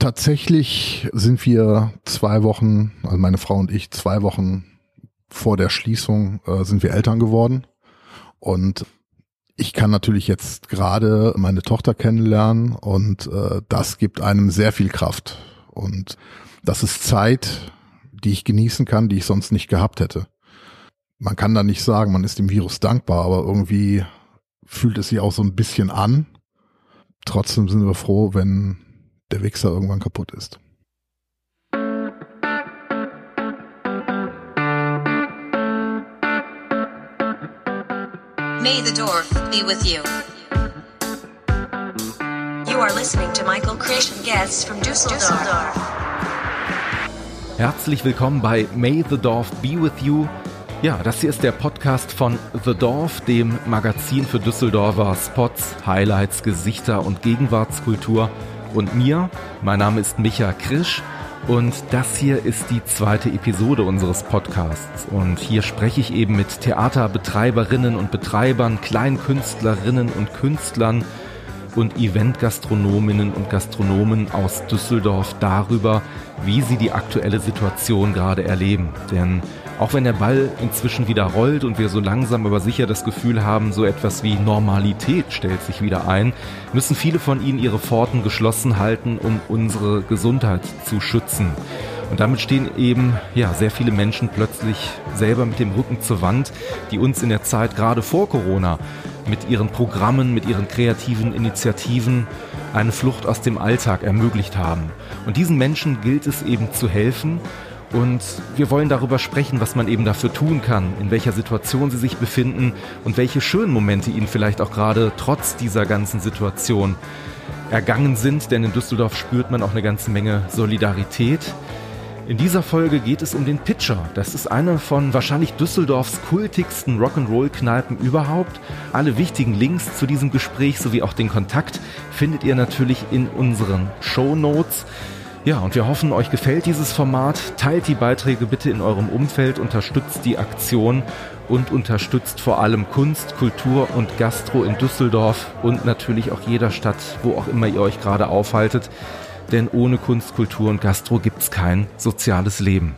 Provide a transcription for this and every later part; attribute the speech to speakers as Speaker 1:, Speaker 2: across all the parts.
Speaker 1: Tatsächlich sind wir zwei Wochen, also meine Frau und ich, zwei Wochen vor der Schließung äh, sind wir Eltern geworden. Und ich kann natürlich jetzt gerade meine Tochter kennenlernen und äh, das gibt einem sehr viel Kraft. Und das ist Zeit, die ich genießen kann, die ich sonst nicht gehabt hätte. Man kann da nicht sagen, man ist dem Virus dankbar, aber irgendwie fühlt es sich auch so ein bisschen an. Trotzdem sind wir froh, wenn der Wichser irgendwann kaputt ist. May the Dorf be with you. You are listening to Michael and guests from Düsseldorf.
Speaker 2: Herzlich willkommen bei May the Dorf be with you. Ja, das hier ist der Podcast von The Dorf, dem Magazin für Düsseldorfer Spots, Highlights, Gesichter und Gegenwartskultur. Und mir, mein Name ist Micha Krisch und das hier ist die zweite Episode unseres Podcasts. Und hier spreche ich eben mit Theaterbetreiberinnen und Betreibern, Kleinkünstlerinnen und Künstlern und Eventgastronominnen und Gastronomen aus Düsseldorf darüber, wie sie die aktuelle Situation gerade erleben. Denn auch wenn der Ball inzwischen wieder rollt und wir so langsam aber sicher das Gefühl haben, so etwas wie Normalität stellt sich wieder ein, müssen viele von ihnen ihre Pforten geschlossen halten, um unsere Gesundheit zu schützen. Und damit stehen eben ja sehr viele Menschen plötzlich selber mit dem Rücken zur Wand, die uns in der Zeit gerade vor Corona mit ihren Programmen, mit ihren kreativen Initiativen eine Flucht aus dem Alltag ermöglicht haben. Und diesen Menschen gilt es eben zu helfen und wir wollen darüber sprechen, was man eben dafür tun kann, in welcher Situation sie sich befinden und welche schönen Momente ihnen vielleicht auch gerade trotz dieser ganzen Situation ergangen sind. Denn in Düsseldorf spürt man auch eine ganze Menge Solidarität. In dieser Folge geht es um den Pitcher. Das ist eine von wahrscheinlich Düsseldorfs kultigsten Rock'n'Roll-Kneipen überhaupt. Alle wichtigen Links zu diesem Gespräch sowie auch den Kontakt findet ihr natürlich in unseren Show Notes. Ja, und wir hoffen, euch gefällt dieses Format. Teilt die Beiträge bitte in eurem Umfeld, unterstützt die Aktion und unterstützt vor allem Kunst, Kultur und Gastro in Düsseldorf und natürlich auch jeder Stadt, wo auch immer ihr euch gerade aufhaltet. Denn ohne Kunst, Kultur und Gastro gibt's kein soziales Leben.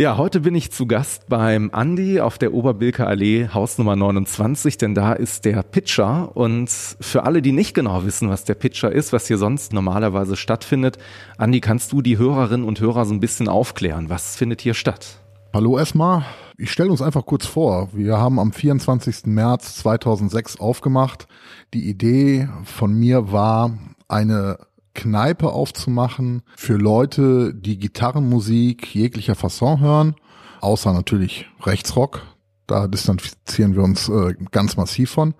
Speaker 2: Ja, heute bin ich zu Gast beim Andi auf der Oberbilker Allee, Hausnummer 29, denn da ist der Pitcher. Und für alle, die nicht genau wissen, was der Pitcher ist, was hier sonst normalerweise stattfindet, Andi, kannst du die Hörerinnen und Hörer so ein bisschen aufklären? Was findet hier statt?
Speaker 1: Hallo erstmal. Ich stelle uns einfach kurz vor. Wir haben am 24. März 2006 aufgemacht. Die Idee von mir war, eine Kneipe aufzumachen für Leute, die Gitarrenmusik jeglicher Fasson hören, außer natürlich Rechtsrock. Da distanzieren wir uns äh, ganz massiv von.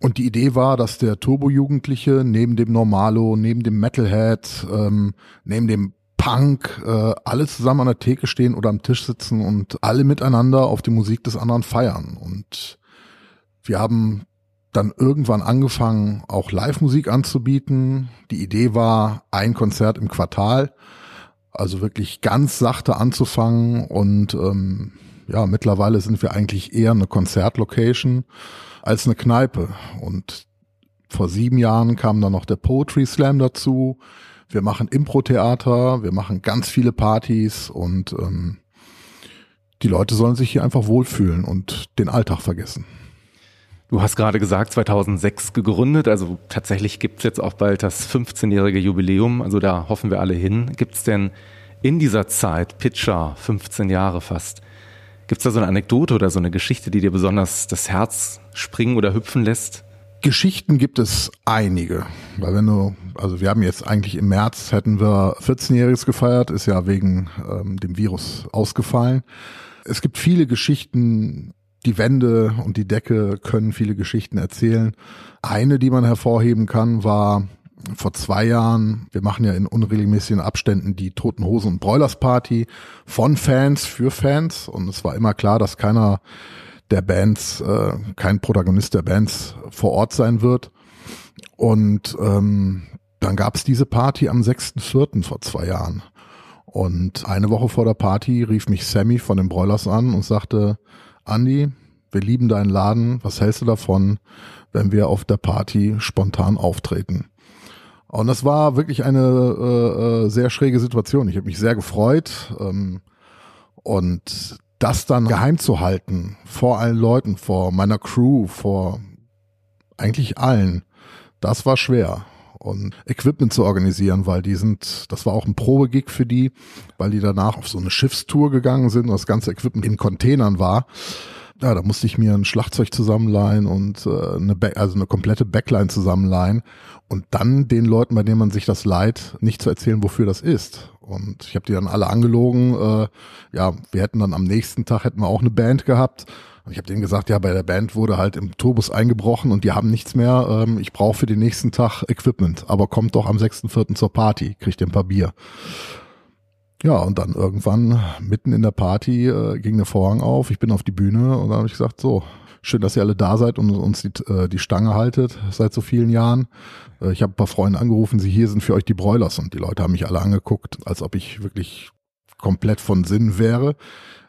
Speaker 1: Und die Idee war, dass der Turbo-Jugendliche neben dem Normalo, neben dem Metalhead, ähm, neben dem Punk, äh, alle zusammen an der Theke stehen oder am Tisch sitzen und alle miteinander auf die Musik des anderen feiern. Und wir haben dann irgendwann angefangen, auch Live-Musik anzubieten. Die Idee war, ein Konzert im Quartal, also wirklich ganz sachte anzufangen und ähm, ja, mittlerweile sind wir eigentlich eher eine Konzertlocation als eine Kneipe. Und vor sieben Jahren kam dann noch der Poetry Slam dazu. Wir machen Impro-Theater, wir machen ganz viele Partys und ähm, die Leute sollen sich hier einfach wohlfühlen und den Alltag vergessen.
Speaker 2: Du hast gerade gesagt, 2006 gegründet, also tatsächlich gibt es jetzt auch bald das 15-jährige Jubiläum, also da hoffen wir alle hin. Gibt es denn in dieser Zeit, Pitcher, 15 Jahre fast, gibt es da so eine Anekdote oder so eine Geschichte, die dir besonders das Herz springen oder hüpfen lässt?
Speaker 1: Geschichten gibt es einige, weil wenn du, also wir haben jetzt eigentlich im März hätten wir 14-jähriges gefeiert, ist ja wegen ähm, dem Virus ausgefallen. Es gibt viele Geschichten, die Wände und die Decke können viele Geschichten erzählen. Eine, die man hervorheben kann, war vor zwei Jahren, wir machen ja in unregelmäßigen Abständen die Toten Hosen und Broilers Party von Fans für Fans und es war immer klar, dass keiner der Bands, äh, kein Protagonist der Bands vor Ort sein wird. Und ähm, dann gab es diese Party am 6.4. vor zwei Jahren. Und eine Woche vor der Party rief mich Sammy von den Broilers an und sagte, Andi, wir lieben deinen Laden, was hältst du davon, wenn wir auf der Party spontan auftreten. Und das war wirklich eine äh, äh sehr schräge Situation. Ich habe mich sehr gefreut ähm, und das dann geheim zu halten vor allen Leuten, vor meiner Crew, vor eigentlich allen, das war schwer und Equipment zu organisieren, weil die sind, das war auch ein Probegig für die, weil die danach auf so eine Schiffstour gegangen sind und das ganze Equipment in Containern war. Ja, da musste ich mir ein Schlagzeug zusammenleihen und äh, eine, Back, also eine komplette Backline zusammenleihen und dann den Leuten, bei denen man sich das leiht, nicht zu erzählen, wofür das ist. Und ich habe die dann alle angelogen. Äh, ja, wir hätten dann am nächsten Tag hätten wir auch eine Band gehabt und ich habe denen gesagt, ja, bei der Band wurde halt im Turbus eingebrochen und die haben nichts mehr. Ähm, ich brauche für den nächsten Tag Equipment, aber kommt doch am 6.4. zur Party, kriegt ihr ein paar Bier. Ja, und dann irgendwann mitten in der Party äh, ging der Vorhang auf, ich bin auf die Bühne und dann habe ich gesagt, so, schön, dass ihr alle da seid und uns die, äh, die Stange haltet seit so vielen Jahren. Äh, ich habe ein paar Freunde angerufen, sie hier sind für euch die Broilers und die Leute haben mich alle angeguckt, als ob ich wirklich komplett von Sinn wäre.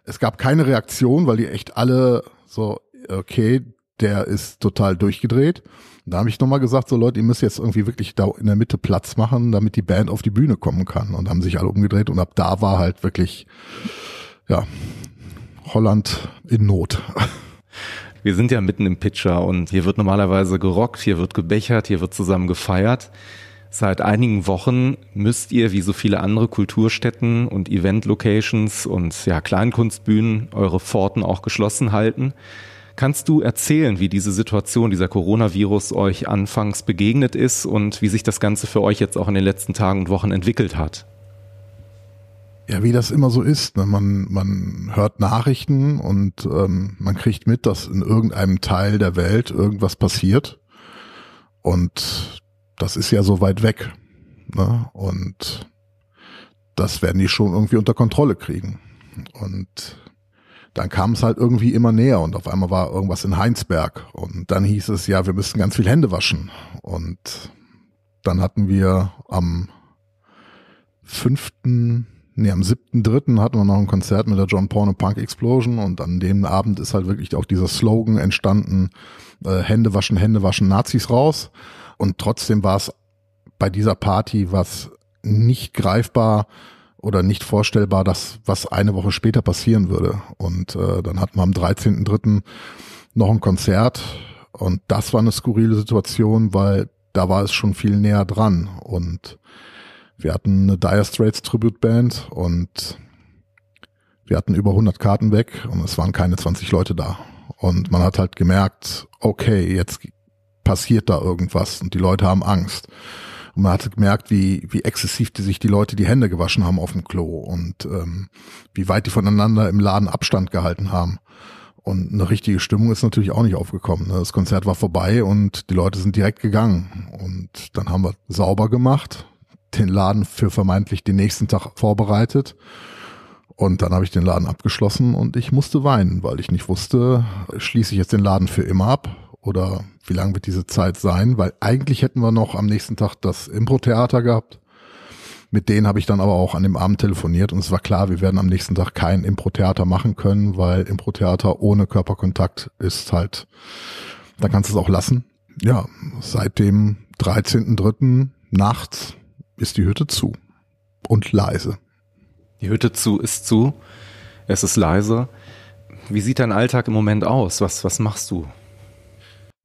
Speaker 1: Es gab keine Reaktion, weil die echt alle so, okay, der ist total durchgedreht. Da habe ich nochmal gesagt, so Leute, ihr müsst jetzt irgendwie wirklich da in der Mitte Platz machen, damit die Band auf die Bühne kommen kann. Und haben sich alle umgedreht und ab da war halt wirklich, ja, Holland in Not.
Speaker 2: Wir sind ja mitten im Pitcher und hier wird normalerweise gerockt, hier wird gebechert, hier wird zusammen gefeiert. Seit einigen Wochen müsst ihr, wie so viele andere Kulturstätten und Event-Locations und ja, Kleinkunstbühnen, eure Pforten auch geschlossen halten. Kannst du erzählen, wie diese Situation, dieser Coronavirus euch anfangs begegnet ist und wie sich das Ganze für euch jetzt auch in den letzten Tagen und Wochen entwickelt hat?
Speaker 1: Ja, wie das immer so ist. Ne? Man, man hört Nachrichten und ähm, man kriegt mit, dass in irgendeinem Teil der Welt irgendwas passiert. Und das ist ja so weit weg. Ne? Und das werden die schon irgendwie unter Kontrolle kriegen. Und dann kam es halt irgendwie immer näher und auf einmal war irgendwas in Heinsberg und dann hieß es, ja, wir müssen ganz viel Hände waschen. Und dann hatten wir am fünften, nee, am siebten, dritten hatten wir noch ein Konzert mit der John Porno Punk Explosion und an dem Abend ist halt wirklich auch dieser Slogan entstanden, äh, Hände waschen, Hände waschen, Nazis raus. Und trotzdem war es bei dieser Party was nicht greifbar oder nicht vorstellbar, dass was eine Woche später passieren würde. Und äh, dann hatten wir am 13.3. noch ein Konzert und das war eine skurrile Situation, weil da war es schon viel näher dran und wir hatten eine Dire Straits Tribute und wir hatten über 100 Karten weg und es waren keine 20 Leute da. Und man hat halt gemerkt, okay, jetzt passiert da irgendwas und die Leute haben Angst. Und man hat gemerkt, wie, wie exzessiv die sich die Leute die Hände gewaschen haben auf dem Klo und ähm, wie weit die voneinander im Laden Abstand gehalten haben. Und eine richtige Stimmung ist natürlich auch nicht aufgekommen. Ne? Das Konzert war vorbei und die Leute sind direkt gegangen. Und dann haben wir sauber gemacht, den Laden für vermeintlich den nächsten Tag vorbereitet. Und dann habe ich den Laden abgeschlossen und ich musste weinen, weil ich nicht wusste, schließe ich jetzt den Laden für immer ab oder wie lang wird diese Zeit sein? Weil eigentlich hätten wir noch am nächsten Tag das Impro-Theater gehabt. Mit denen habe ich dann aber auch an dem Abend telefoniert und es war klar, wir werden am nächsten Tag kein Impro-Theater machen können, weil Impro-Theater ohne Körperkontakt ist halt, da kannst du es auch lassen. Ja, seit dem 13.3. nachts ist die Hütte zu und leise.
Speaker 2: Die Hütte zu ist zu, es ist leise. Wie sieht dein Alltag im Moment aus? Was, was machst du?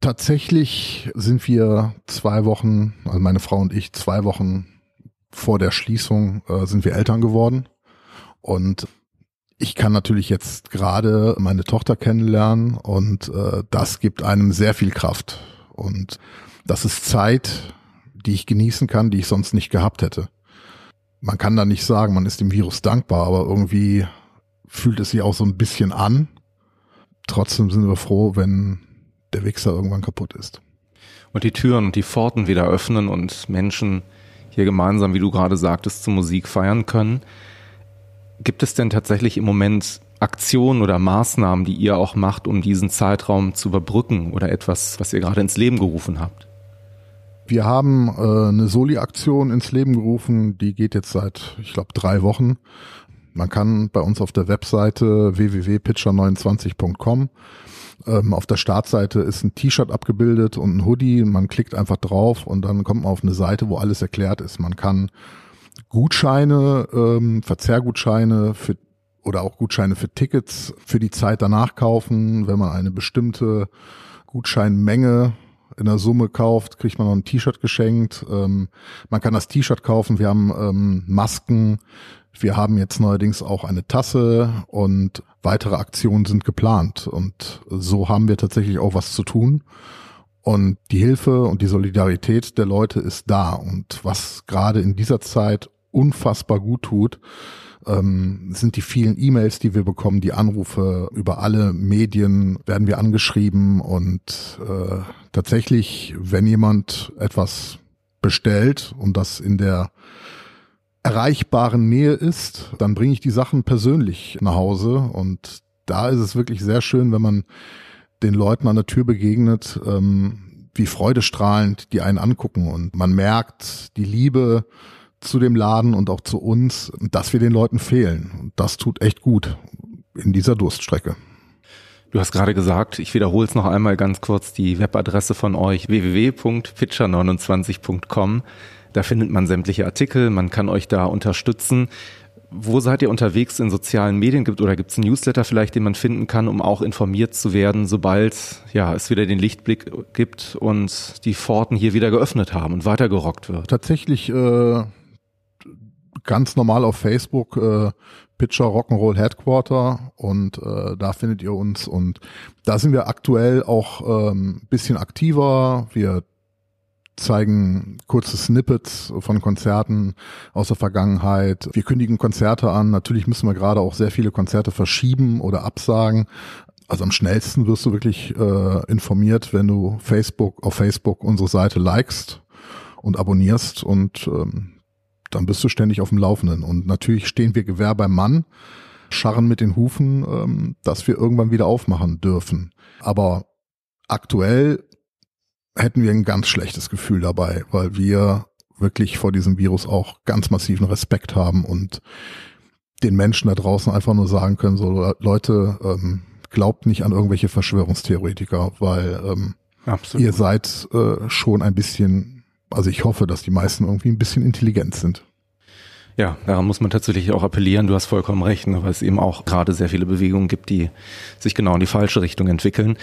Speaker 1: Tatsächlich sind wir zwei Wochen, also meine Frau und ich, zwei Wochen vor der Schließung äh, sind wir Eltern geworden. Und ich kann natürlich jetzt gerade meine Tochter kennenlernen und äh, das gibt einem sehr viel Kraft. Und das ist Zeit, die ich genießen kann, die ich sonst nicht gehabt hätte. Man kann da nicht sagen, man ist dem Virus dankbar, aber irgendwie fühlt es sich auch so ein bisschen an. Trotzdem sind wir froh, wenn der Wichser irgendwann kaputt ist.
Speaker 2: Und die Türen und die Pforten wieder öffnen und Menschen hier gemeinsam, wie du gerade sagtest, zur Musik feiern können. Gibt es denn tatsächlich im Moment Aktionen oder Maßnahmen, die ihr auch macht, um diesen Zeitraum zu überbrücken oder etwas, was ihr gerade ins Leben gerufen habt?
Speaker 1: Wir haben äh, eine Soli-Aktion ins Leben gerufen, die geht jetzt seit, ich glaube, drei Wochen. Man kann bei uns auf der Webseite www.pitcher29.com Ähm, auf der Startseite ist ein T-Shirt abgebildet und ein Hoodie. Man klickt einfach drauf und dann kommt man auf eine Seite, wo alles erklärt ist. Man kann Gutscheine, ähm, Verzehrgutscheine für oder auch Gutscheine für Tickets für die Zeit danach kaufen. Wenn man eine bestimmte Gutscheinmenge in der Summe kauft, kriegt man noch ein T-Shirt geschenkt. Ähm, man kann das T-Shirt kaufen. Wir haben ähm, Masken. Wir haben jetzt neuerdings auch eine Tasse und weitere Aktionen sind geplant. Und so haben wir tatsächlich auch was zu tun. Und die Hilfe und die Solidarität der Leute ist da. Und was gerade in dieser Zeit unfassbar gut tut, ähm, sind die vielen E-Mails, die wir bekommen, die Anrufe über alle Medien werden wir angeschrieben und äh, tatsächlich, wenn jemand etwas bestellt und das in der erreichbaren Nähe ist, dann bringe ich die Sachen persönlich nach Hause und da ist es wirklich sehr schön, wenn man den Leuten an der Tür begegnet, ähm, wie freudestrahlend die einen angucken und man merkt die Liebe zu dem Laden und auch zu uns, dass wir den Leuten fehlen. Und das tut echt gut in dieser Durststrecke.
Speaker 2: Du hast gerade gesagt, ich wiederhole es noch einmal ganz kurz, die Webadresse von euch www.pitcher29.com. Da findet man sämtliche Artikel, man kann euch da unterstützen. Wo seid ihr unterwegs in sozialen Medien? Gibt oder gibt es einen Newsletter vielleicht, den man finden kann, um auch informiert zu werden, sobald ja es wieder den Lichtblick gibt und die Pforten hier wieder geöffnet haben und weitergerockt wird?
Speaker 1: Tatsächlich äh, ganz normal auf Facebook äh, Pitcher Rock'n'Roll Headquarter und äh, da findet ihr uns und da sind wir aktuell auch ähm, bisschen aktiver. Wir zeigen kurze Snippets von Konzerten aus der Vergangenheit. Wir kündigen Konzerte an. Natürlich müssen wir gerade auch sehr viele Konzerte verschieben oder absagen. Also am schnellsten wirst du wirklich äh, informiert, wenn du Facebook auf Facebook unsere Seite likest und abonnierst und ähm, dann bist du ständig auf dem Laufenden. Und natürlich stehen wir Gewehr beim Mann, scharren mit den Hufen, ähm, dass wir irgendwann wieder aufmachen dürfen. Aber aktuell hätten wir ein ganz schlechtes Gefühl dabei, weil wir wirklich vor diesem Virus auch ganz massiven Respekt haben und den Menschen da draußen einfach nur sagen können, so Leute, ähm, glaubt nicht an irgendwelche Verschwörungstheoretiker, weil ähm, ihr seid äh, schon ein bisschen also ich hoffe, dass die meisten irgendwie ein bisschen intelligent sind.
Speaker 2: Ja, daran muss man tatsächlich auch appellieren. Du hast vollkommen recht, ne, weil es eben auch gerade sehr viele Bewegungen gibt, die sich genau in die falsche Richtung entwickeln.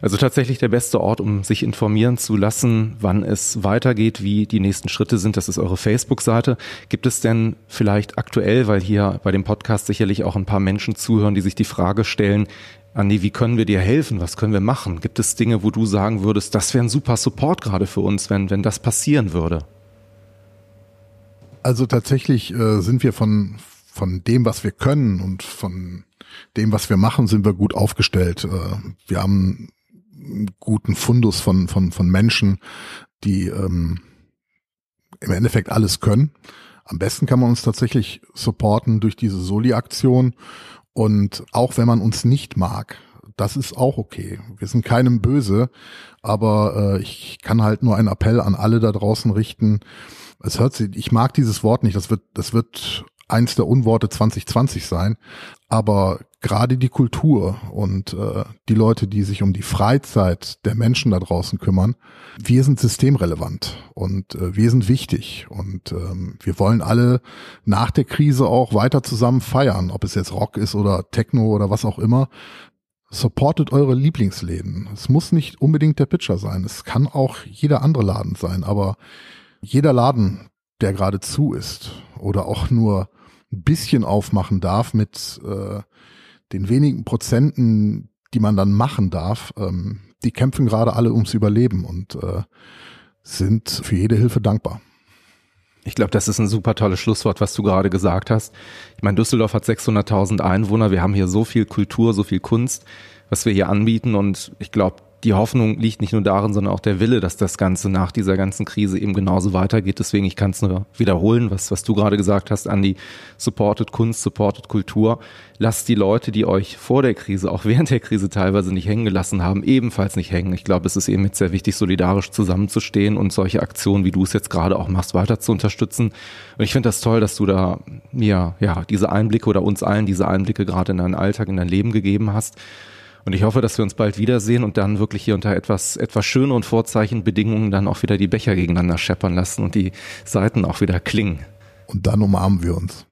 Speaker 2: Also tatsächlich der beste Ort, um sich informieren zu lassen, wann es weitergeht, wie die nächsten Schritte sind. Das ist eure Facebook-Seite. Gibt es denn vielleicht aktuell, weil hier bei dem Podcast sicherlich auch ein paar Menschen zuhören, die sich die Frage stellen, Andi, wie können wir dir helfen? Was können wir machen? Gibt es Dinge, wo du sagen würdest, das wäre ein super Support gerade für uns, wenn, wenn das passieren würde?
Speaker 1: Also tatsächlich äh, sind wir von, von dem, was wir können und von dem, was wir machen, sind wir gut aufgestellt. Äh, wir haben einen guten Fundus von, von, von Menschen, die ähm, im Endeffekt alles können. Am besten kann man uns tatsächlich supporten durch diese Soli-Aktion und auch wenn man uns nicht mag, das ist auch okay. Wir sind keinem böse, aber äh, ich kann halt nur einen Appell an alle da draußen richten. Es hört sich, ich mag dieses Wort nicht. Das wird, das wird eins der Unworte 2020 sein. Aber gerade die Kultur und äh, die Leute, die sich um die Freizeit der Menschen da draußen kümmern, wir sind systemrelevant und äh, wir sind wichtig und ähm, wir wollen alle nach der Krise auch weiter zusammen feiern, ob es jetzt Rock ist oder Techno oder was auch immer. Supportet eure Lieblingsläden. Es muss nicht unbedingt der Pitcher sein. Es kann auch jeder andere Laden sein, aber jeder Laden, der gerade zu ist oder auch nur ein bisschen aufmachen darf mit äh, den wenigen Prozenten, die man dann machen darf, ähm, die kämpfen gerade alle ums Überleben und äh, sind für jede Hilfe dankbar.
Speaker 2: Ich glaube, das ist ein super tolles Schlusswort, was du gerade gesagt hast. Ich meine, Düsseldorf hat 600.000 Einwohner. Wir haben hier so viel Kultur, so viel Kunst, was wir hier anbieten. Und ich glaube, die Hoffnung liegt nicht nur darin, sondern auch der Wille, dass das Ganze nach dieser ganzen Krise eben genauso weitergeht. Deswegen, ich kann es nur wiederholen, was, was du gerade gesagt hast, Andi. Supported Kunst, supported Kultur. Lasst die Leute, die euch vor der Krise, auch während der Krise teilweise nicht hängen gelassen haben, ebenfalls nicht hängen. Ich glaube, es ist eben jetzt sehr wichtig, solidarisch zusammenzustehen und solche Aktionen, wie du es jetzt gerade auch machst, weiter zu unterstützen. Und ich finde das toll, dass du da mir, ja, diese Einblicke oder uns allen diese Einblicke gerade in deinen Alltag, in dein Leben gegeben hast. Und ich hoffe, dass wir uns bald wiedersehen und dann wirklich hier unter etwas, etwas schöneren Vorzeichenbedingungen dann auch wieder die Becher gegeneinander scheppern lassen und die Seiten auch wieder klingen.
Speaker 1: Und dann umarmen wir uns.